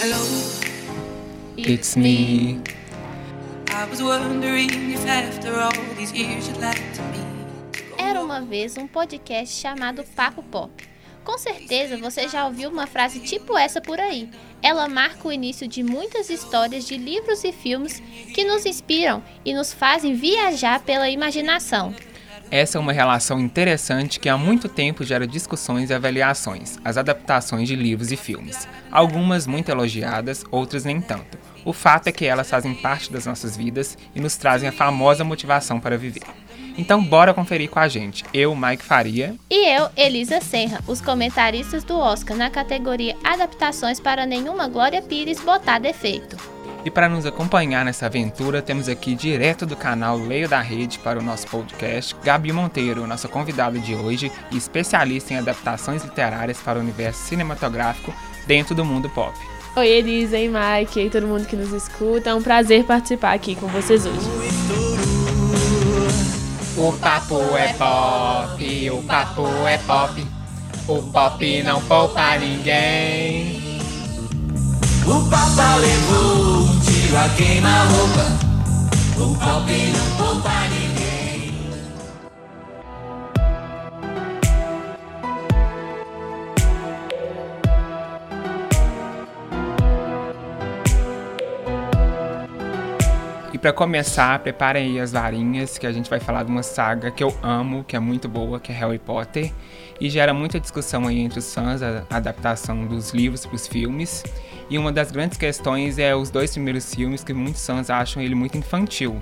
Hello, It's me. I was wondering if after all these years you'd like to me. Era uma vez um podcast chamado Papo Pop. Com certeza você já ouviu uma frase tipo essa por aí. Ela marca o início de muitas histórias de livros e filmes que nos inspiram e nos fazem viajar pela imaginação. Essa é uma relação interessante que há muito tempo gera discussões e avaliações, as adaptações de livros e filmes. Algumas muito elogiadas, outras nem tanto. O fato é que elas fazem parte das nossas vidas e nos trazem a famosa motivação para viver. Então bora conferir com a gente. Eu, Mike Faria. E eu, Elisa Serra, os comentaristas do Oscar na categoria Adaptações para Nenhuma Glória Pires botar defeito. E para nos acompanhar nessa aventura, temos aqui direto do canal Leio da Rede para o nosso podcast, Gabi Monteiro, nossa convidada de hoje e especialista em adaptações literárias para o universo cinematográfico dentro do mundo pop. Oi, Elisa e Mike, e todo mundo que nos escuta. É um prazer participar aqui com vocês hoje. O papo é pop, o papo é pop, o pop não poupa ninguém. O Papa levou um tiro a queima-roupa. O pop não poupa E para começar, preparem aí as varinhas, que a gente vai falar de uma saga que eu amo, que é muito boa, que é Harry Potter, e gera muita discussão aí entre os fãs a adaptação dos livros para os filmes. E uma das grandes questões é os dois primeiros filmes que muitos fãs acham ele muito infantil,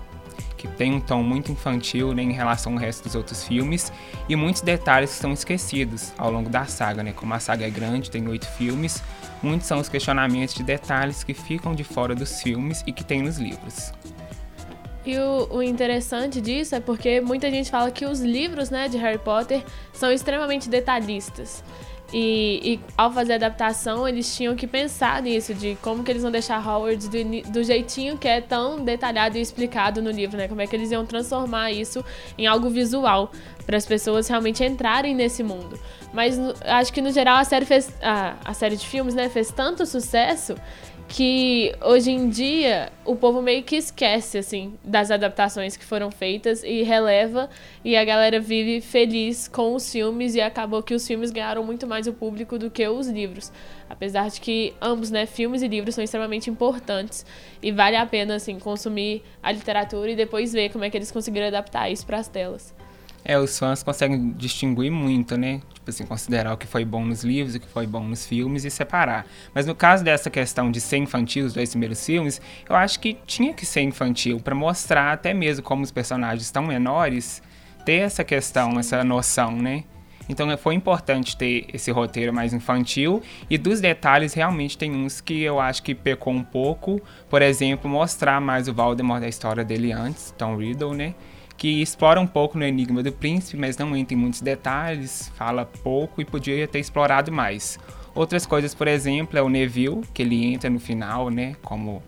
que tem um tom muito infantil né, em relação ao resto dos outros filmes e muitos detalhes que são esquecidos ao longo da saga, né? Como a saga é grande, tem oito filmes, muitos são os questionamentos de detalhes que ficam de fora dos filmes e que tem nos livros. E o, o, interessante disso é porque muita gente fala que os livros né, de Harry Potter são extremamente detalhistas. E, e, ao fazer a adaptação, eles tinham que pensar nisso, de como que eles vão deixar Howard do, do, jeitinho que é tão detalhado e explicado no livro, né? Como é que eles iam transformar isso em algo visual, para as pessoas realmente entrarem nesse mundo. Mas no, acho que no geral a série fez. A, a série de filmes, né, fez tanto sucesso que hoje em dia o povo meio que esquece assim das adaptações que foram feitas e releva e a galera vive feliz com os filmes e acabou que os filmes ganharam muito mais o público do que os livros. Apesar de que ambos, né, filmes e livros são extremamente importantes e vale a pena assim consumir a literatura e depois ver como é que eles conseguiram adaptar isso para as telas. É, os fãs conseguem distinguir muito, né? Tipo assim, considerar o que foi bom nos livros, o que foi bom nos filmes e separar. Mas no caso dessa questão de ser infantil, os dois primeiros filmes, eu acho que tinha que ser infantil para mostrar até mesmo como os personagens estão menores, ter essa questão, essa noção, né? Então foi importante ter esse roteiro mais infantil e dos detalhes realmente tem uns que eu acho que pecou um pouco. Por exemplo, mostrar mais o Voldemort da história dele antes, Tom Riddle, né? Que explora um pouco no Enigma do Príncipe, mas não entra em muitos detalhes, fala pouco e podia ter explorado mais. Outras coisas, por exemplo, é o Neville, que ele entra no final, né, como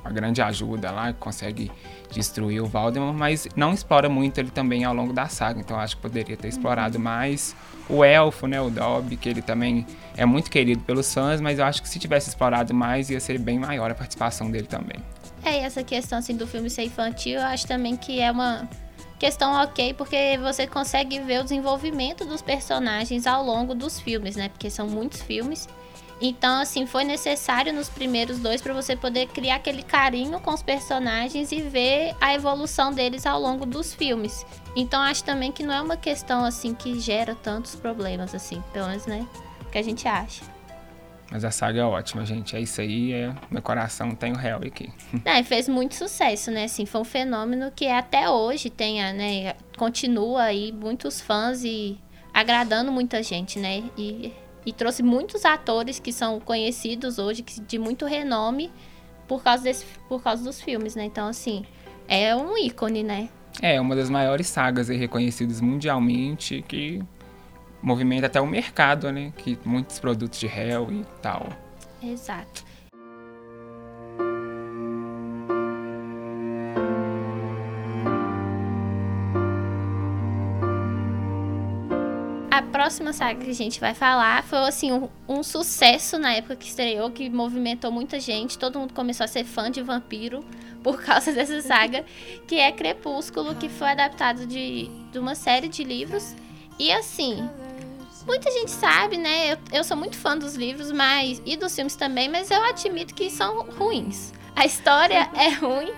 uma grande ajuda lá, que consegue destruir o Voldemort, mas não explora muito ele também ao longo da saga, então acho que poderia ter explorado mais. O Elfo, né, o Dobby, que ele também é muito querido pelos fãs, mas eu acho que se tivesse explorado mais ia ser bem maior a participação dele também. É, e essa questão assim do filme ser infantil, eu acho também que é uma questão ok, porque você consegue ver o desenvolvimento dos personagens ao longo dos filmes, né? Porque são muitos filmes. Então, assim, foi necessário nos primeiros dois para você poder criar aquele carinho com os personagens e ver a evolução deles ao longo dos filmes. Então, acho também que não é uma questão assim que gera tantos problemas assim, pelo menos, né? Que a gente acha. Mas a saga é ótima, gente. É isso aí, é... meu coração tem o Harry aqui. É, fez muito sucesso, né? Assim, foi um fenômeno que até hoje tem, né? Continua aí muitos fãs e agradando muita gente, né? E, e trouxe muitos atores que são conhecidos hoje, de muito renome, por causa, desse, por causa dos filmes, né? Então, assim, é um ícone, né? É, uma das maiores sagas reconhecidas mundialmente que movimenta até o mercado, né? Que muitos produtos de réu e tal. Exato. A próxima saga que a gente vai falar foi assim um, um sucesso na época que estreou, que movimentou muita gente. Todo mundo começou a ser fã de vampiro por causa dessa saga, que é Crepúsculo, que foi adaptado de, de uma série de livros. E assim, muita gente sabe, né? Eu, eu sou muito fã dos livros, mas e dos filmes também, mas eu admito que são ruins. A história é ruim.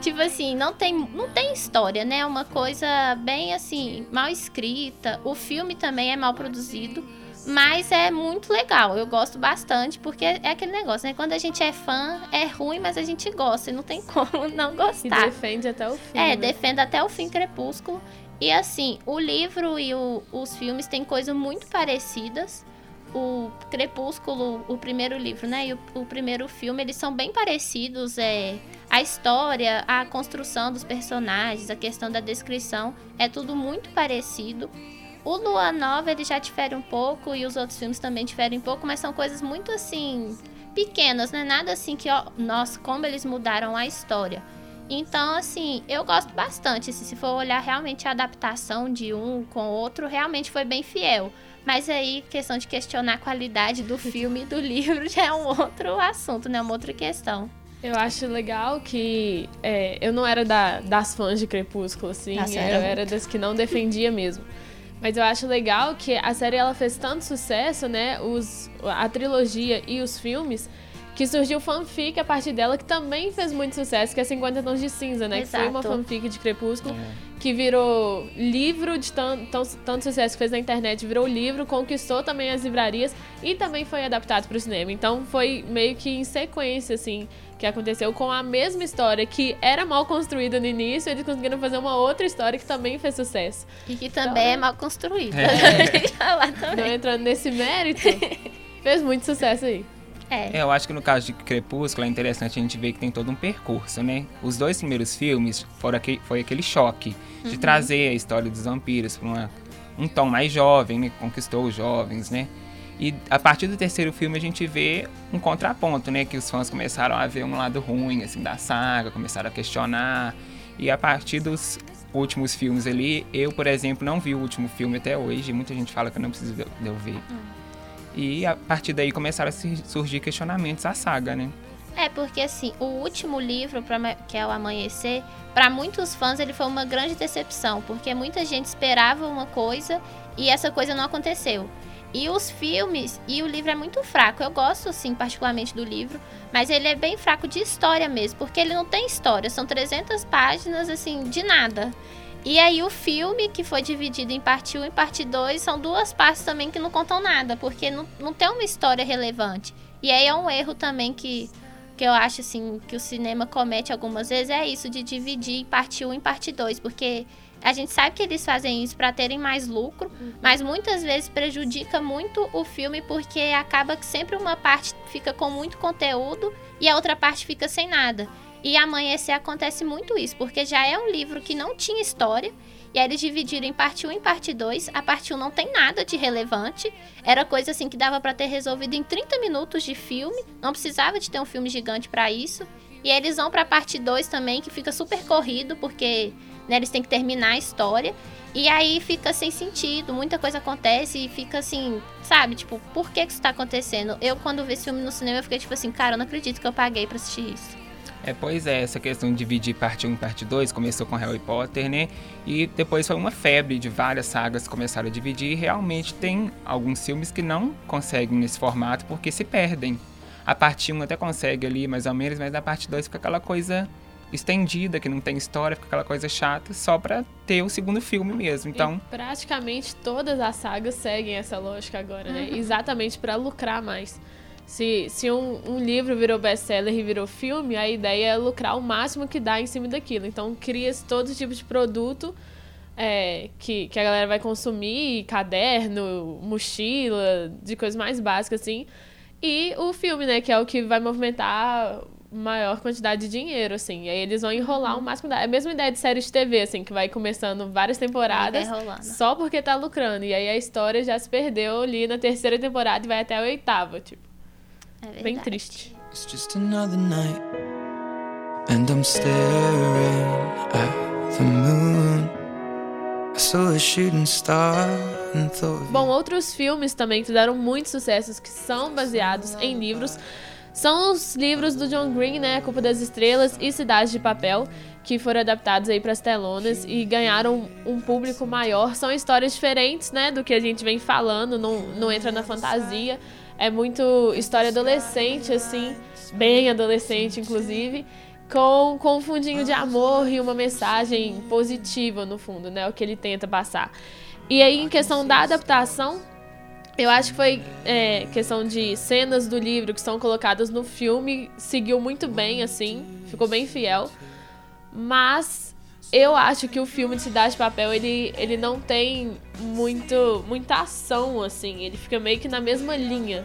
Tipo assim, não tem, não tem história, né? É uma coisa bem assim, mal escrita. O filme também é mal produzido. Mas é muito legal, eu gosto bastante, porque é aquele negócio, né? Quando a gente é fã, é ruim, mas a gente gosta, e não tem como não E gostar. defende até o fim. É, né? defende até o fim Crepúsculo. E assim, o livro e o- os filmes têm coisas muito parecidas. O Crepúsculo, o primeiro livro, né? E o, o primeiro filme, eles são bem parecidos. É, a história, a construção dos personagens, a questão da descrição, é tudo muito parecido. O Lua Nova, ele já difere um pouco, e os outros filmes também diferem um pouco, mas são coisas muito assim, pequenas, né? Nada assim que, ó, nossa, como eles mudaram a história. Então, assim, eu gosto bastante. assim, se for olhar realmente a adaptação de um com o outro, realmente foi bem fiel. Mas aí, questão de questionar a qualidade do filme e do livro já é um outro assunto, né? Uma outra questão. Eu acho legal que é, eu não era da- das fãs de Crepúsculo, assim. Nossa, eu eu era era, das que não defendia mesmo. Mas eu acho legal que a série ela fez tanto sucesso, né? Os, a trilogia e os filmes, que surgiu fanfic a partir dela, que também fez muito sucesso, que é 50 Tons de Cinza, né? Que foi uma Exato. fanfic de Crepúsculo, que virou livro de tan- tão- tanto sucesso que fez na internet, virou livro, conquistou também as livrarias e também foi adaptado para o cinema. Então foi meio que em sequência, assim, que aconteceu com a mesma história que era mal construída no início, eles conseguiram fazer uma outra história que também fez sucesso. E que também é mal construído. É. Não entrando nesse mérito, fez muito sucesso aí. É. É, eu acho que no caso de Crepúsculo é interessante a gente ver que tem todo um percurso, né? Os dois primeiros filmes foram aque- foi aquele choque de trazer a história dos vampiros para um tom mais jovem, né? Conquistou os jovens, né? E a partir do terceiro filme a gente vê um contraponto, né? Que os fãs começaram a ver um lado ruim, assim, da saga, começaram a questionar. E a partir dos últimos filmes ali, eu, por exemplo, não vi o último filme até hoje. Muita gente fala que eu não preciso de eu ver. E a partir daí começaram a surgir questionamentos à saga, né? É, porque assim, o último livro, que é o Amanhecer, pra muitos fãs ele foi uma grande decepção, porque muita gente esperava uma coisa e essa coisa não aconteceu. E os filmes, e o livro é muito fraco. Eu gosto, assim, particularmente do livro, mas ele é bem fraco de história mesmo, porque ele não tem história. São 300 páginas, assim, de nada. E aí o filme, que foi dividido em parte 1 e parte 2, são duas partes também que não contam nada, porque não, não tem uma história relevante. E aí é um erro também que, que eu acho assim que o cinema comete algumas vezes, é isso de dividir em parte 1 e parte 2, porque a gente sabe que eles fazem isso para terem mais lucro, mas muitas vezes prejudica muito o filme porque acaba que sempre uma parte fica com muito conteúdo e a outra parte fica sem nada. E Amanhecer acontece muito isso, porque já é um livro que não tinha história, e aí eles dividiram em parte 1 e parte 2. A parte 1 não tem nada de relevante, era coisa assim que dava pra ter resolvido em 30 minutos de filme, não precisava de ter um filme gigante pra isso. E aí eles vão pra parte 2 também, que fica super corrido, porque né, eles têm que terminar a história. E aí fica sem sentido, muita coisa acontece e fica assim, sabe? Tipo, por que que isso tá acontecendo? Eu, quando vi esse filme no cinema, eu fiquei tipo assim, cara, eu não acredito que eu paguei pra assistir isso. É, pois é, essa questão de dividir parte 1 e parte 2 começou com Harry Potter, né? E depois foi uma febre de várias sagas que começaram a dividir e realmente tem alguns filmes que não conseguem nesse formato porque se perdem. A parte 1 até consegue ali, mais ou menos, mas a parte 2 fica aquela coisa estendida, que não tem história, fica aquela coisa chata, só pra ter o segundo filme mesmo. Então, E praticamente todas as sagas seguem essa lógica agora, né? Exatamente pra lucrar mais. Se, se um, um livro virou best-seller e virou filme, a ideia é lucrar o máximo que dá em cima daquilo. Então cria-se todo tipo de produto é, que, que a galera vai consumir, caderno, mochila, de coisas mais básicas, assim. E o filme, né, que é o que vai movimentar maior quantidade de dinheiro, assim. E aí eles vão enrolar o máximo da... É a mesma ideia de série de TV, assim, que vai começando várias temporadas só porque tá lucrando. E aí a história já se perdeu ali na terceira temporada e vai até a oitava, tipo. É. Bem triste. It's just another night, and I'm staring at the moon. I saw a shooting star and thought of Bom, outros filmes também que fizeram muitos sucessos que são baseados em livros são os livros do John Green, né? A Culpa das Estrelas e Cidade de Papel, que foram adaptados aí para as telonas e ganharam um público maior. São histórias diferentes, né, do que a gente vem falando, não, não entra na fantasia. É muito história adolescente, assim, bem adolescente, inclusive, com, com um fundinho de amor e uma mensagem positiva, no fundo, né? O que ele tenta passar. E aí, em questão da adaptação, eu acho que foi é, questão de cenas do livro que são colocadas no filme, seguiu muito bem, assim, ficou bem fiel. Mas eu acho que o filme de Cidade de Papel, ele, ele não tem muito, muita ação, assim, ele fica meio que na mesma linha.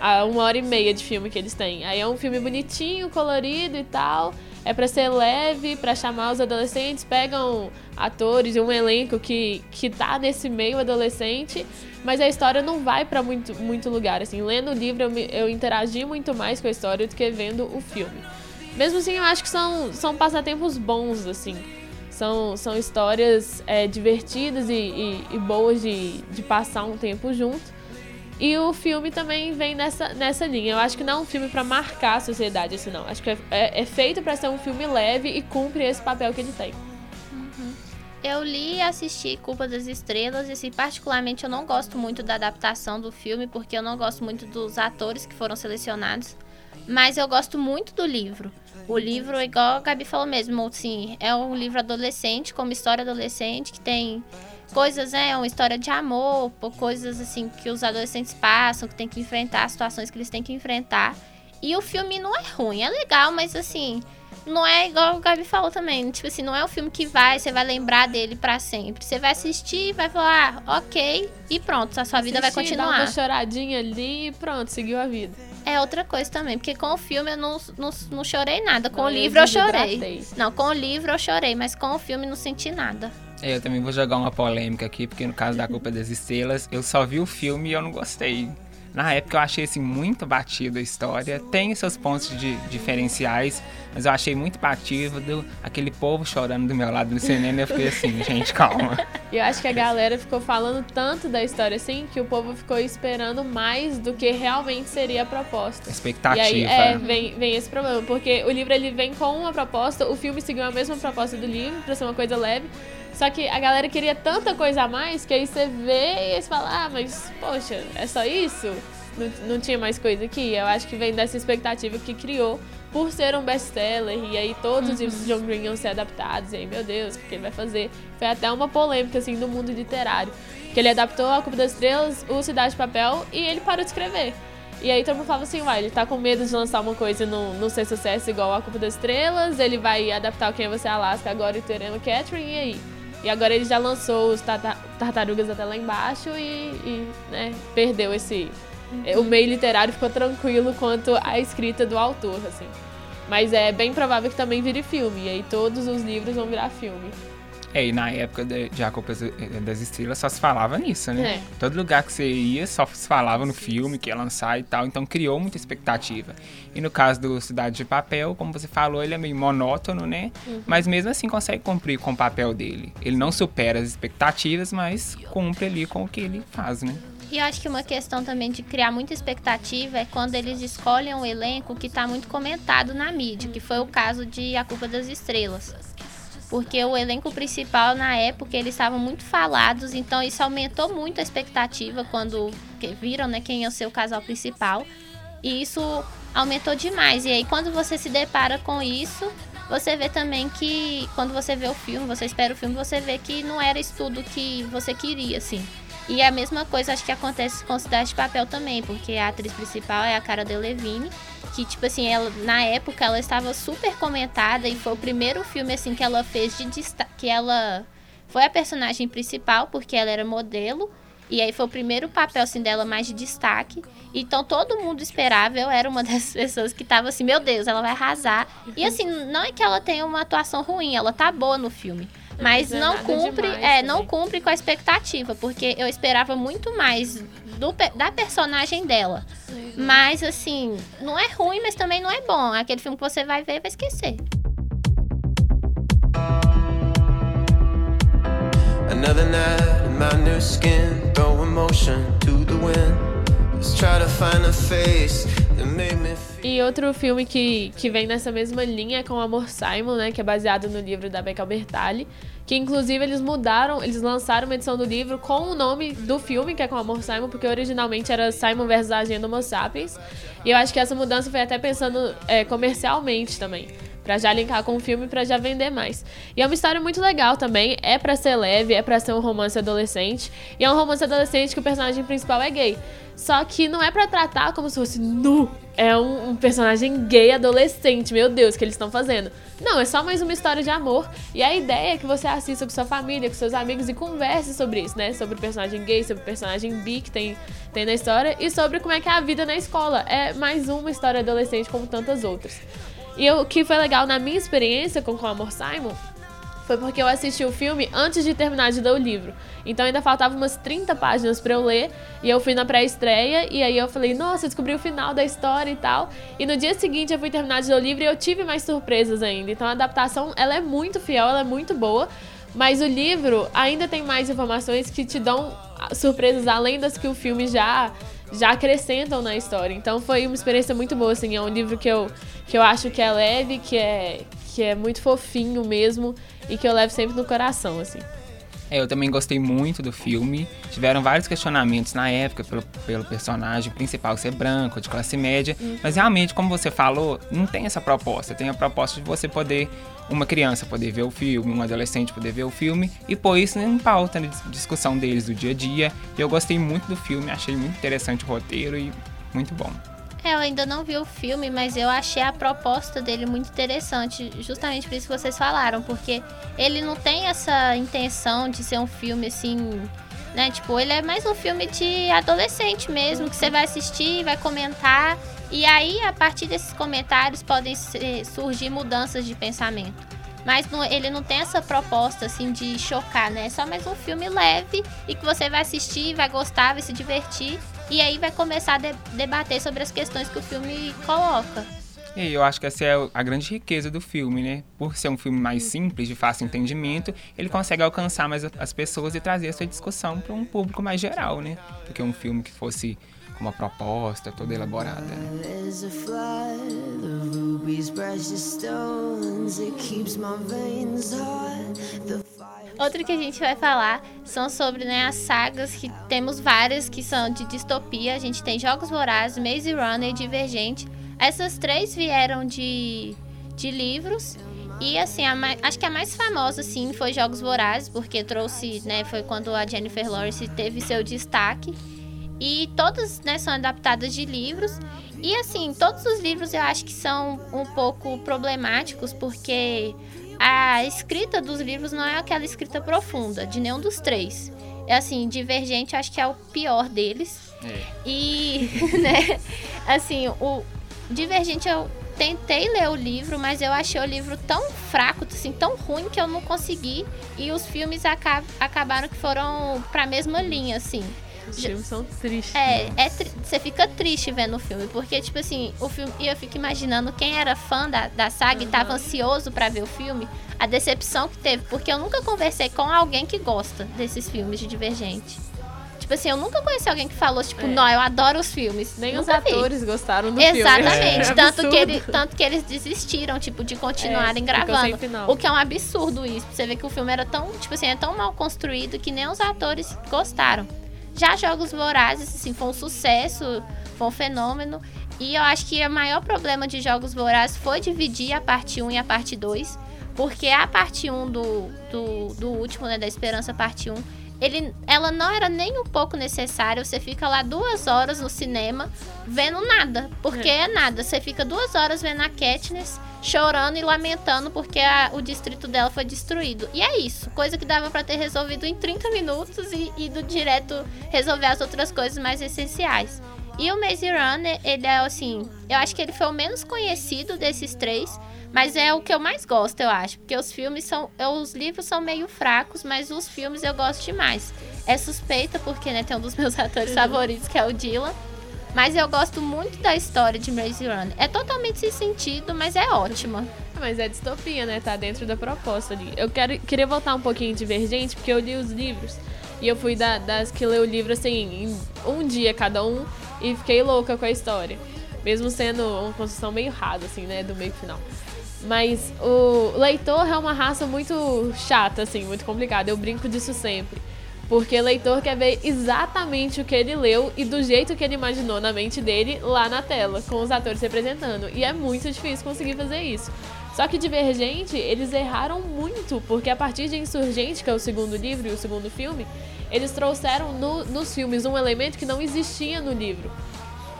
A uma hora e meia de filme que eles têm. Aí é um filme bonitinho, colorido e tal. É pra ser leve, pra chamar os adolescentes. Pegam atores e um elenco que, que tá nesse meio adolescente mas a história não vai para muito, muito lugar. Assim, lendo o livro eu, eu interagi muito mais com a história do que vendo o filme. Mesmo assim, eu acho que são, são passatempos bons, assim. São, são histórias é, divertidas e, e, e, boas de, de passar um tempo junto. E o filme também vem nessa, nessa linha. Eu acho que não é um filme para marcar a sociedade, assim, não. Acho que é, é, é feito para ser um filme leve e cumpre esse papel que ele tem. Eu li e assisti Culpa das Estrelas e, assim, particularmente, eu não gosto muito da adaptação do filme, porque eu não gosto muito dos atores que foram selecionados. Mas eu gosto muito do livro. O livro, igual a Gabi falou mesmo, assim, é um livro adolescente, como história adolescente, que tem coisas, né, é uma história de amor, coisas assim que os adolescentes passam, que tem que enfrentar, situações que eles têm que enfrentar. E o filme não é ruim, é legal, mas assim, não é igual o Gabi falou também. Tipo assim, não é um filme que vai, você vai lembrar dele para sempre. Você vai assistir, vai falar, ah, ok, e pronto, a sua vida vai continuar. Dá uma choradinha ali e pronto, seguiu a vida. É outra coisa também, porque com o filme eu não, não, não chorei nada. Com não, o livro eu, eu chorei. Não, com o livro eu chorei, mas com o filme não senti nada. É, eu também vou jogar uma polêmica aqui, porque no caso da Culpa das Estrelas, eu só vi o filme e eu não gostei. Na época eu achei assim muito batida a história, tem seus pontos de diferenciais, mas eu achei muito batido aquele povo chorando do meu lado no cinema, eu fiquei assim, gente, calma. E eu acho que a galera ficou falando tanto da história assim que o povo ficou esperando mais do que realmente seria a proposta. Expectativa. E aí é, vem, vem esse problema, porque o livro ele vem com uma proposta, o filme seguiu a mesma proposta do livro, pra ser uma coisa leve, só que a galera queria tanta coisa a mais que aí você vê e você fala, ah, mas poxa, é só isso? Não, não tinha mais coisa aqui? Eu acho que vem dessa expectativa que criou por ser um best-seller, e aí todos os livros de John Green iam ser adaptados, e aí, meu Deus, o que ele vai fazer? Foi até uma polêmica, assim, no mundo literário. Que ele adaptou A Culpa das Estrelas, O Cidade de Papel, e ele parou de escrever. E aí todo mundo falava assim, uai, ele tá com medo de lançar uma coisa e não, não ser sucesso igual A Culpa das Estrelas, ele vai adaptar o Quem é Você Alaska agora e Terena Catherine, e aí? E agora ele já lançou os Tartarugas até lá embaixo e, e né, perdeu esse. Uhum. O meio literário ficou tranquilo quanto a escrita do autor, assim. Mas é bem provável que também vire filme, e aí todos os livros vão virar filme. É, e na época de, de A Culpa das Estrelas só se falava nisso, né? É. Todo lugar que você ia só se falava no filme que ia lançar e tal, então criou muita expectativa. E no caso do Cidade de Papel, como você falou, ele é meio monótono, né? Uhum. Mas mesmo assim consegue cumprir com o papel dele. Ele não supera as expectativas, mas cumpre ali com o que ele faz, né? E eu acho que uma questão também de criar muita expectativa é quando eles escolhem um elenco que está muito comentado na mídia, que foi o caso de A Culpa das Estrelas porque o elenco principal na época eles estavam muito falados, então isso aumentou muito a expectativa quando viram né, quem ia ser o casal principal. E isso aumentou demais. E aí quando você se depara com isso, você vê também que quando você vê o filme, você espera o filme, você vê que não era isso tudo que você queria, assim. E a mesma coisa acho que acontece com Cidade de Papel também, porque a atriz principal é a Cara Delevingne, que tipo assim, ela na época ela estava super comentada e foi o primeiro filme assim que ela fez de destaque, que ela foi a personagem principal porque ela era modelo. E aí foi o primeiro papel assim dela mais de destaque. Então todo mundo esperava, eu era uma das pessoas que tava assim, meu Deus, ela vai arrasar. E assim, não é que ela tenha uma atuação ruim, ela tá boa no filme. Mas não, não cumpre, é, não cumpre com a expectativa, porque eu esperava muito mais do, da personagem dela. Mas assim, não é ruim, mas também não é bom. Aquele filme que você vai ver e vai esquecer. Another night in my new skin, throw emotion to the wind. Let's try to find a face that made me feel. E outro filme que, que vem nessa mesma linha é com o Amor Simon, né? Que é baseado no livro da Becca Albertalli. Que inclusive eles mudaram, eles lançaram uma edição do livro com o nome do filme, que é com o Amor Simon, porque originalmente era Simon versus a Agenda Homo Sapiens. E eu acho que essa mudança foi até pensando é, comercialmente também. Pra já linkar com o filme pra já vender mais. E é uma história muito legal também. É pra ser leve, é pra ser um romance adolescente. E é um romance adolescente que o personagem principal é gay. Só que não é pra tratar como se fosse nu. É um, um personagem gay adolescente. Meu Deus, o que eles estão fazendo? Não, é só mais uma história de amor. E a ideia é que você assista com sua família, com seus amigos e converse sobre isso, né? Sobre o personagem gay, sobre o personagem bi que tem, tem na história e sobre como é que é a vida na escola. É mais uma história adolescente como tantas outras. E o que foi legal na minha experiência com Com Amor Simon foi porque eu assisti o filme antes de terminar de ler o livro. Então ainda faltava umas 30 páginas para eu ler. E eu fui na pré-estreia. E aí eu falei, nossa, eu descobri o final da história e tal. E no dia seguinte eu fui terminar de ler o livro e eu tive mais surpresas ainda. Então a adaptação ela é muito fiel, ela é muito boa. Mas o livro ainda tem mais informações que te dão surpresas além das que o filme já já acrescentam na história. Então foi uma experiência muito boa, assim. É um livro que eu, que eu acho que é leve, que é, que é muito fofinho mesmo e que eu levo sempre no coração, assim. É, eu também gostei muito do filme. Tiveram vários questionamentos na época pelo, pelo personagem principal ser branco, de classe média. Mas realmente, como você falou, não tem essa proposta. Tem a proposta de você poder, uma criança poder ver o filme, um adolescente poder ver o filme e pôr isso em pauta na discussão deles do dia a dia. E eu gostei muito do filme, achei muito interessante o roteiro e muito bom. É, eu ainda não vi o filme, mas eu achei a proposta dele muito interessante, justamente por isso que vocês falaram, porque ele não tem essa intenção de ser um filme assim, né? Tipo, ele é mais um filme de adolescente mesmo, que você vai assistir, vai comentar, e aí a partir desses comentários podem ser- surgir mudanças de pensamento. Mas não- ele não tem essa proposta assim de chocar, né? É só mais um filme leve e que você vai assistir, vai gostar, vai se divertir. E aí vai começar a de- debater sobre as questões que o filme coloca. E eu acho que essa é a grande riqueza do filme, né? Por ser um filme mais simples, de fácil entendimento, ele consegue alcançar mais as pessoas e trazer essa discussão para um público mais geral, né? Do que um filme que fosse com uma proposta toda elaborada. There's Outro que a gente vai falar são sobre né, as sagas, que temos várias que são de distopia. A gente tem Jogos Vorazes, Maze Runner e Divergente. Essas três vieram de, de livros. E assim, a mai- acho que a mais famosa, assim, foi Jogos Vorazes, porque trouxe, né, foi quando a Jennifer Lawrence teve seu destaque. E todas, né, são adaptadas de livros. E assim, todos os livros eu acho que são um pouco problemáticos, porque a escrita dos livros não é aquela escrita profunda, de nenhum dos três. É assim, Divergente acho que é o pior deles. É. E, né, assim, o Divergente eu tentei ler o livro, mas eu achei o livro tão fraco, assim, tão ruim que eu não consegui. E os filmes aca- acabaram que foram pra mesma linha, assim. Os filmes são tristes. É, é tri- você fica triste vendo o filme, porque, tipo assim, o filme. E eu fico imaginando quem era fã da, da saga e tava ansioso pra ver o filme, a decepção que teve, porque eu nunca conversei com alguém que gosta desses filmes de Divergente. Tipo assim, eu nunca conheci alguém que falou, tipo, É. não, eu adoro os filmes. Nem os Nunca vi. atores gostaram do Exatamente. filme. É Tanto, que absurdo. ele, tanto que eles desistiram, tipo, de continuarem É, gravando. O que é um absurdo isso. Você vê que o filme era tão, tipo assim, é tão mal construído que nem os atores gostaram. Já Jogos Vorazes, assim, foi um sucesso, foi um fenômeno. E eu acho que o maior problema de Jogos Vorazes foi dividir a parte 1 e a parte 2. Porque a parte 1 do, do, do último, né, da Esperança Parte 1, ele, ela não era nem um pouco necessária. Você fica lá duas horas no cinema vendo nada. Porque é, nada. Você fica duas horas vendo a Katniss chorando e lamentando porque a- o distrito dela foi destruído. E é isso. Coisa que dava pra ter resolvido em 30 minutos e ido direto resolver as outras coisas mais essenciais. E o Maze Runner, ele é assim, eu acho que ele foi o menos conhecido desses três, mas é o que eu mais gosto, eu acho, porque os filmes são, os livros são meio fracos, mas os filmes eu gosto demais. É suspeita porque, né, tem um dos meus atores favoritos que é o Dylan, mas eu gosto muito da história de Maze Runner. É totalmente sem sentido, mas é ótima. Mas é distopia, né? Tá dentro da proposta ali. Eu quero, queria voltar um pouquinho divergente, porque eu li os livros. E eu fui da- das que leu o livro, assim, um dia cada um. E fiquei louca com a história. Mesmo sendo uma construção meio rasa, assim, né? Do meio final. Mas o leitor é uma raça muito chata, assim, muito complicada. Eu brinco disso sempre. Porque o leitor quer ver exatamente o que ele leu e do jeito que ele imaginou na mente dele lá na tela, com os atores representando. E é muito difícil conseguir fazer isso. Só que Divergente, eles erraram muito, porque a partir de Insurgente, que é o segundo livro e o segundo filme, eles trouxeram no- nos filmes um elemento que não existia no livro.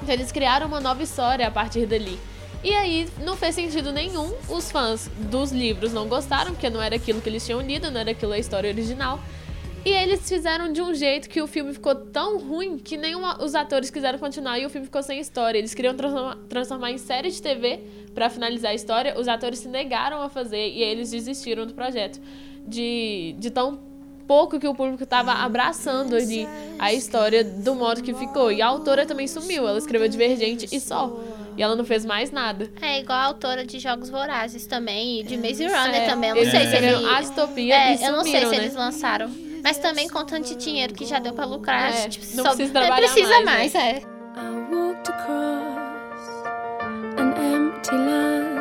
Então eles criaram uma nova história a partir dali. E aí não fez sentido nenhum. Os fãs dos livros não gostaram, porque não era aquilo que eles tinham lido, não era aquilo a história original. E eles fizeram de um jeito que o filme ficou tão ruim que nem uma- os atores quiseram continuar e o filme ficou sem história. Eles queriam transformar, transformar em série de TV pra finalizar a história. Os atores se negaram a fazer e eles desistiram do projeto. De, de tão pouco que o público tava abraçando ali a história do modo que ficou. E a autora também sumiu. Ela escreveu Divergente e só. E ela não fez mais nada. É igual a autora de Jogos Vorazes também, e de Maze Runner É, também. Eu não eles sei se ele... escreveram A Distopia É, e eu não sei sumiram, se né? eles lançaram. Mas também com tanto dinheiro que já deu pra lucrar. É, tipo, não só- precisa trabalhar precisa mais, mais, é. I walked across an empty land.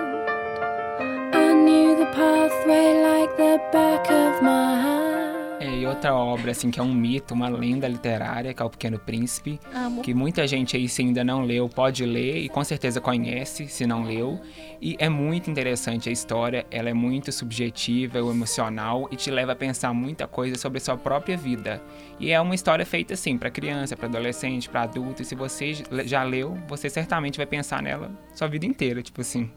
I knew the pathway outra obra, assim, que é um mito, uma lenda literária, que é O Pequeno Príncipe. Amo. Que muita gente aí, se ainda não leu, pode ler e com certeza conhece, se não leu. E é muito interessante a história, ela é muito subjetiva, emocional e te leva a pensar muita coisa sobre a sua própria vida. E é uma história feita, assim, para criança, para adolescente, para adulto. E se você já leu, você certamente vai pensar nela sua vida inteira, tipo assim.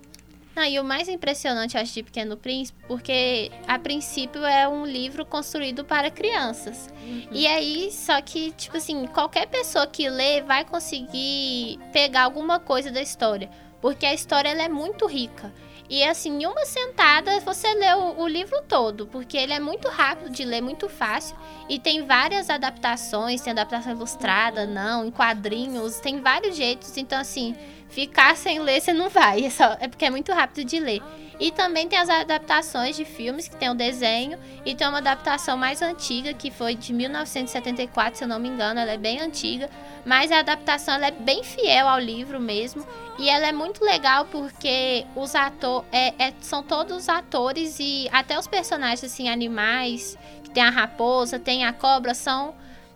Não, e o mais impressionante, eu acho, de Pequeno Príncipe, porque a princípio é um livro construído para crianças. E aí, só que, tipo assim, qualquer pessoa que lê vai conseguir pegar alguma coisa da história. Porque a história ela é muito rica. E assim, em uma sentada você lê o, o livro todo, porque ele é muito rápido de ler, muito fácil. E tem várias adaptações, tem adaptação ilustrada, não, em quadrinhos, tem vários jeitos. Então, assim, ficar sem ler você não vai, é, só, é porque é muito rápido de ler. E também tem as adaptações de filmes, que tem o desenho, e tem uma adaptação mais antiga, que foi de 1974, se eu não me engano, ela é bem antiga. Mas a adaptação ela é bem fiel ao livro mesmo. E ela é muito legal porque os atores é, é- são todos atores e até os personagens assim, animais, que tem a raposa, tem a cobra, são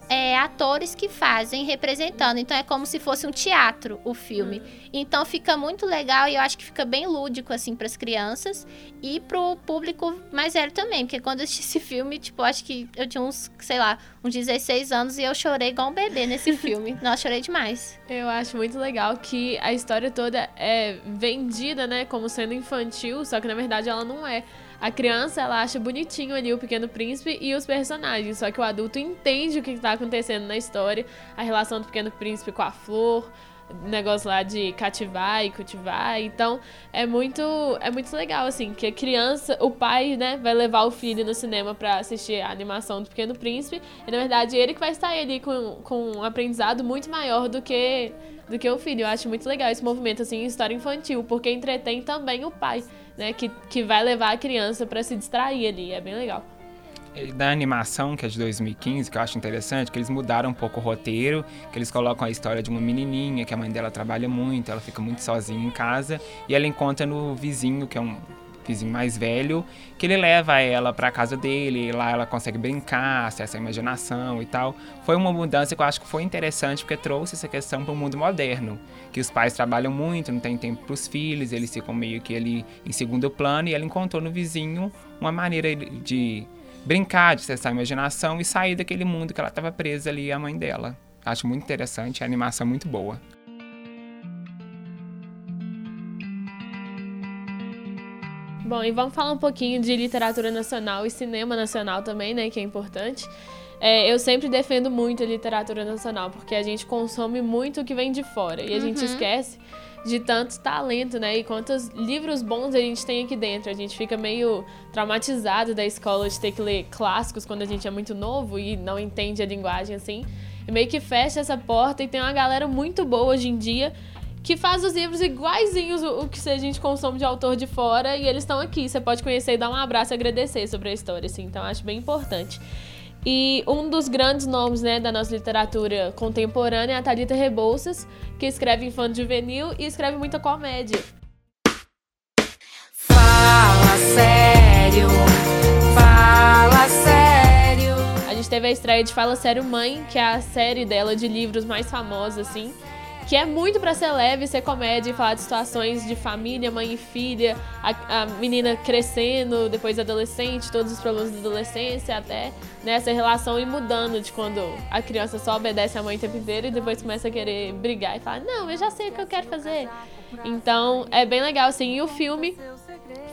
é, atores que fazem representando. Então é como se fosse um teatro o filme. Então fica muito legal e eu acho que fica bem lúdico assim para as crianças e pro público mais velho também, porque quando eu assisti esse filme, tipo, acho que eu tinha uns, sei lá, uns 16 anos e eu chorei igual um bebê nesse filme. Nossa, chorei demais. Eu acho muito legal que a história toda é vendida, né, como sendo infantil, só que na verdade ela não é. A criança, ela acha bonitinho ali o Pequeno Príncipe e os personagens, só que o adulto entende o que tá acontecendo na história, a relação do Pequeno Príncipe com a flor, negócio lá de cativar e cultivar. Então, é muito é muito legal assim, que a criança, o pai, né, vai levar o filho no cinema pra assistir a animação do Pequeno Príncipe, e na verdade ele que vai sair ali com, com um aprendizado muito maior do que do que o filho. Eu acho muito legal esse movimento assim história infantil, porque entretém também o pai, né, que, que vai levar a criança pra se distrair ali, é bem legal. E Da animação, que é de 2015, que eu acho interessante, que eles mudaram um pouco o roteiro, que eles colocam a história de uma menininha, que a mãe dela trabalha muito, ela fica muito sozinha em casa, e ela encontra no vizinho, que é um vizinho mais velho, que ele leva ela pra casa dele, lá ela consegue brincar, acessa a imaginação e tal. Foi uma mudança que eu acho que foi interessante, porque trouxe essa questão para o mundo moderno, que os pais trabalham muito, não tem tempo pros filhos, eles ficam meio que ali em segundo plano, e ela encontrou no vizinho uma maneira de brincar, de acessar a imaginação e sair daquele mundo que ela estava presa ali a mãe dela. Acho muito interessante, a animação é muito boa. Bom, e vamos falar um pouquinho de literatura nacional e cinema nacional também, né, que é importante. É, eu sempre defendo muito a literatura nacional, porque a gente consome muito o que vem de fora e a gente esquece de tanto talento, né? E quantos livros bons a gente tem aqui dentro. A gente fica meio traumatizado da escola de ter que ler clássicos quando a gente é muito novo e não entende a linguagem assim. E meio que fecha essa porta e tem uma galera muito boa hoje em dia que faz os livros iguaizinhos o, que a gente consome de autor de fora e eles estão aqui. Você pode conhecer e dar um abraço e agradecer sobre a história, assim. Então acho bem importante. E um dos grandes nomes né, da nossa literatura contemporânea é a Thalita Rebouças, que escreve infanto juvenil e escreve muita comédia. Fala sério, fala sério. A gente teve a estreia de Fala Sério Mãe, que é a série dela de livros mais famosa, assim. Que é muito pra ser leve, ser comédia e falar de situações de família, mãe e filha, a, a menina crescendo, depois adolescente, todos os problemas da adolescência, até nessa relação e mudando de quando a criança só obedece a mãe o tempo inteiro e depois começa a querer brigar e fala, não, eu já sei o que eu quero fazer. Então é bem legal, assim. E o filme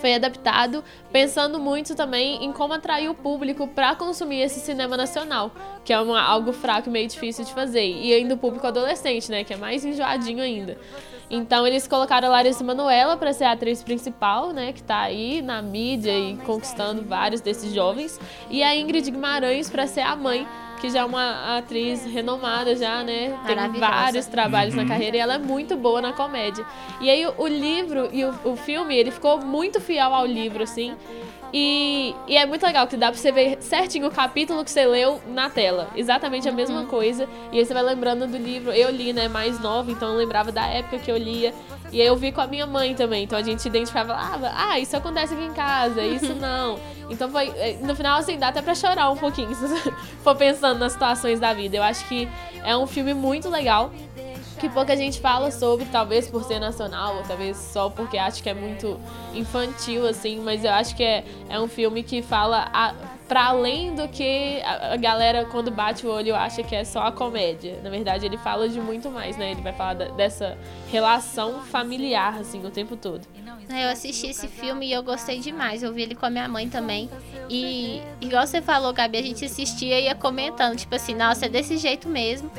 foi adaptado pensando muito também em como atrair o público para consumir esse cinema nacional, que é uma, algo fraco e meio difícil de fazer. E ainda o público adolescente, né, que é mais enjoadinho ainda. Então eles colocaram a Larissa Manoela para ser a atriz principal, né, que tá aí na mídia e conquistando vários desses jovens, e a Ingrid Guimarães para ser a mãe que já é uma atriz renomada já, né? Tem vários trabalhos na carreira e ela é muito boa na comédia. E aí o, o livro e o, o filme, ele ficou muito fiel ao livro, assim. E, e é muito legal que dá pra você ver certinho o capítulo que você leu na tela. Exatamente a mesma coisa. E aí você vai lembrando do livro. Eu li, né, mais nova, então eu lembrava da época que eu lia. E aí eu vi com a minha mãe também. Então a gente identificava, ah, ah isso acontece aqui em casa, isso não. Então foi. eh, No final, assim, dá até pra chorar um pouquinho, se você for pensando nas situações da vida. Eu acho que é um filme muito legal que pouca gente fala sobre, talvez por ser nacional, ou talvez só porque acho que é muito infantil, assim, mas eu acho que é, é um filme que fala a, pra além do que a, a galera, quando bate o olho, acha que é só a comédia. Na verdade, ele fala de muito mais, né? Ele vai falar da- dessa relação familiar, assim, o tempo todo. Eu assisti esse filme e eu gostei demais. Eu vi ele com a minha mãe também. E igual você falou, Gabi, a gente assistia e ia comentando, tipo assim, nossa, é desse jeito mesmo.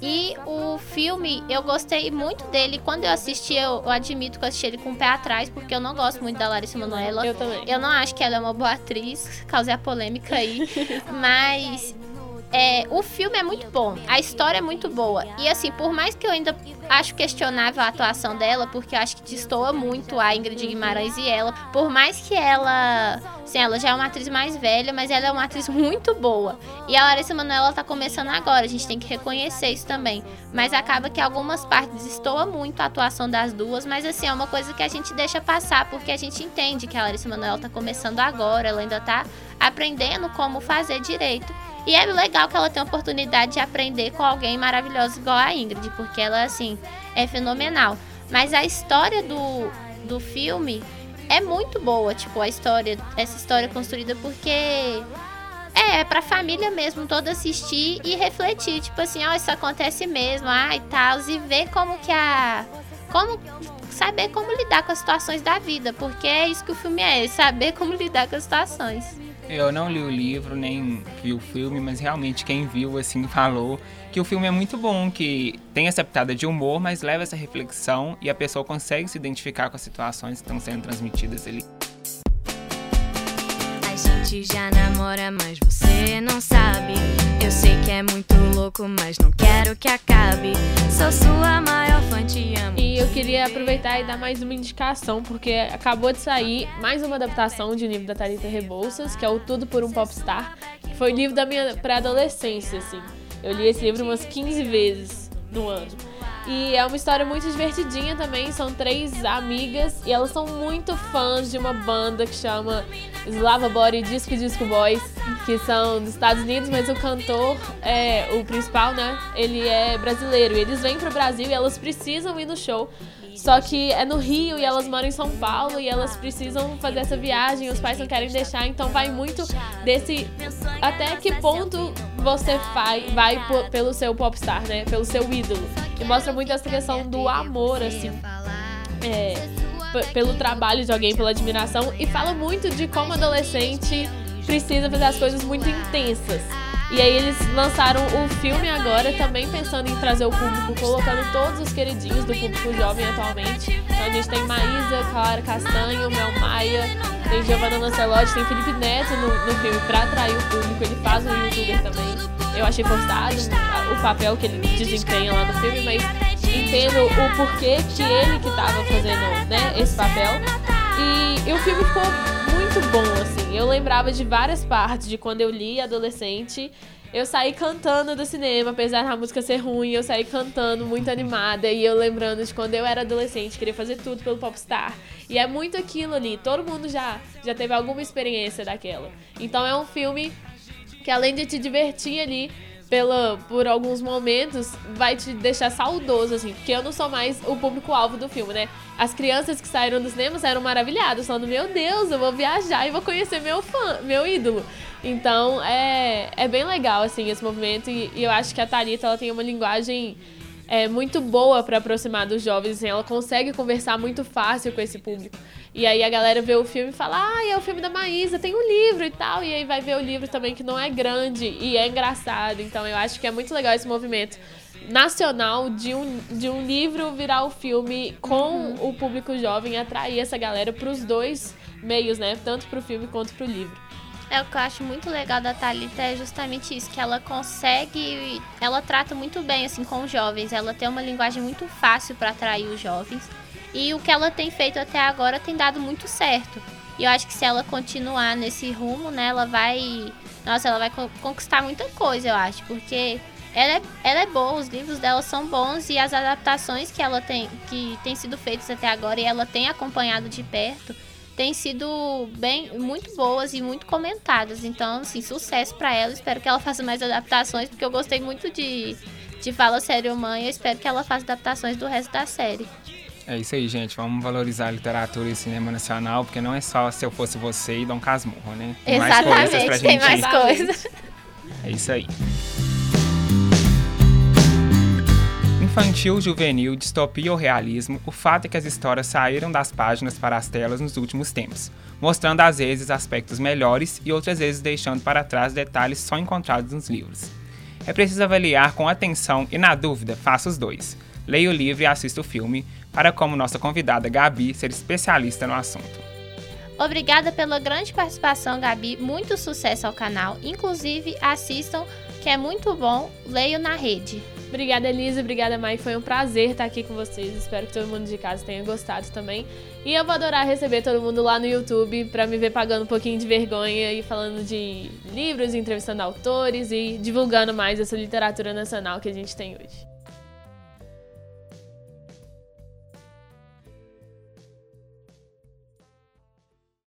E o filme, eu gostei muito dele. Quando eu assisti, eu, eu admito que eu assisti ele com o pé atrás, porque eu não gosto muito da Larissa Manoela. Eu também. Eu não acho que ela é uma boa atriz, causei a polêmica aí. mas é, o filme é muito bom, a história é muito boa. E assim, por mais que eu ainda acho questionável a atuação dela, porque eu acho que destoa muito a Ingrid Guimarães e ela, por mais que ela. Assim, ela já é uma atriz mais velha, mas ela é uma atriz muito boa. E a Larissa Manoela tá começando agora, a gente tem que reconhecer isso também. Mas acaba que algumas partes destoa muito a atuação das duas, mas assim, é uma coisa que a gente deixa passar, porque a gente entende que a Larissa Manoela tá começando agora, ela ainda tá aprendendo como fazer direito. E é legal que ela tenha a oportunidade de aprender com alguém maravilhoso igual a Ingrid, porque ela, assim, é fenomenal. Mas a história do, do filme é muito boa, tipo, a história, essa história construída porque é, é pra família mesmo toda assistir e refletir, tipo assim, ó, isso acontece mesmo, ai, tal, e ver como que a como saber como lidar com as situações da vida, porque é isso que o filme é, saber como lidar com as situações. Eu não li o livro, nem vi o filme, mas realmente quem viu, assim, falou que o filme é muito bom, que tem essa pitada de humor, mas leva essa reflexão e a pessoa consegue se identificar com as situações que estão sendo transmitidas ali. A gente já namora, mas você não sabe. Eu sei que é muito louco, mas não quero que acabe. Sou sua maior fã, te amo. Queria aproveitar e dar mais uma indicação, porque acabou de sair mais uma adaptação de um livro da Thalita Rebouças, que é o Tudo por um Popstar, que foi livro da minha pré-adolescência, assim. Eu li esse livro umas 15 vezes no ano. E é uma história muito divertidinha também. São três amigas e elas são muito fãs de uma banda que chama Slava Body Disco Disco Boys, que são dos Estados Unidos, mas o cantor, é, o principal, né? Ele é brasileiro. E eles vêm pro Brasil e elas precisam ir no show. Só que é no Rio e elas moram em São Paulo e elas precisam fazer essa viagem, os pais não querem deixar, então vai muito desse até que ponto você vai, vai po- pelo seu popstar, né? Pelo seu ídolo. E mostra muito essa questão do amor, assim. É, pelo trabalho de alguém, pela admiração. E fala muito de como adolescente precisa fazer as coisas muito intensas. E aí eles lançaram o filme agora, também pensando em trazer o público, colocando todos os queridinhos do público jovem atualmente. Então a gente tem Maísa, Clara Castanho, Mel Maia, tem Giovanna Lancelotti, tem Felipe Neto no, no filme pra atrair o público. Ele faz um youtuber também. Eu achei forçado o papel que ele desempenha lá no filme, mas entendo o porquê que ele que tava fazendo, né, esse papel. E, e o filme ficou muito bom, assim. Eu lembrava de várias partes de quando eu li adolescente. Eu saí cantando do cinema, apesar da música ser ruim, eu saí cantando, muito animada. E eu lembrando de quando eu era adolescente, queria fazer tudo pelo Popstar. E é muito aquilo ali, todo mundo já, já teve alguma experiência daquela. Então é um filme que além de te divertir ali, pela, por alguns momentos, vai te deixar saudoso, assim, porque eu não sou mais o público-alvo do filme, né? As crianças que saíram do cinema saíram maravilhadas, falando, meu Deus, eu vou viajar e vou conhecer meu fã, meu ídolo. Então, é, é bem legal, assim, esse movimento, e, e eu acho que a Thalita, ela tem uma linguagem é muito boa para aproximar dos jovens, assim, ela consegue conversar muito fácil com esse público. E aí a galera vê o filme e fala: "Ah, é o filme da Maísa, tem um livro e tal". E aí vai ver o livro também que não é grande e é engraçado. Então eu acho que é muito legal esse movimento nacional de um, de um livro virar o filme com uhum. o público jovem e atrair essa galera para os dois meios, né? Tanto para o filme quanto para o livro. É, o que eu acho muito legal da Thalita é justamente isso, que ela consegue, ela trata muito bem assim com os jovens, ela tem uma linguagem muito fácil para atrair os jovens. E o que ela tem feito até agora tem dado muito certo. E eu acho que se ela continuar nesse rumo, né, ela vai, nossa, ela vai conquistar muita coisa, eu acho, porque ela é, ela é boa, os livros dela são bons e as adaptações que ela tem que têm sido feitas até agora e ela tem acompanhado de perto têm sido bem muito boas e muito comentadas. Então, assim, sucesso para ela. Espero que ela faça mais adaptações, porque eu gostei muito de, de Fala Sério Mãe. Eu espero que ela faça adaptações do resto da série. É isso aí, gente. Vamos valorizar a literatura e cinema nacional, porque não é só Se Eu Fosse Você e Dom Casmurro, né? Tem Exatamente, mais coisas pra tem gente... mais coisas. É isso aí. Infantil, juvenil, distopia ou realismo, o fato é que as histórias saíram das páginas para as telas nos últimos tempos, mostrando às vezes aspectos melhores e outras vezes deixando para trás detalhes só encontrados nos livros. É preciso avaliar com atenção e, na dúvida, faça os dois. Leia o livro e assista o filme, para como nossa convidada Gabi ser especialista no assunto. Obrigada pela grande participação, Gabi. Muito sucesso ao canal. Inclusive, assistam, que é muito bom. Leio na rede. Obrigada, Elisa. Obrigada, Mai. Foi um prazer estar aqui com vocês. Espero que todo mundo de casa tenha gostado também. E eu vou adorar receber todo mundo lá no YouTube para me ver pagando um pouquinho de vergonha e falando de livros, entrevistando autores e divulgando mais essa literatura nacional que a gente tem hoje.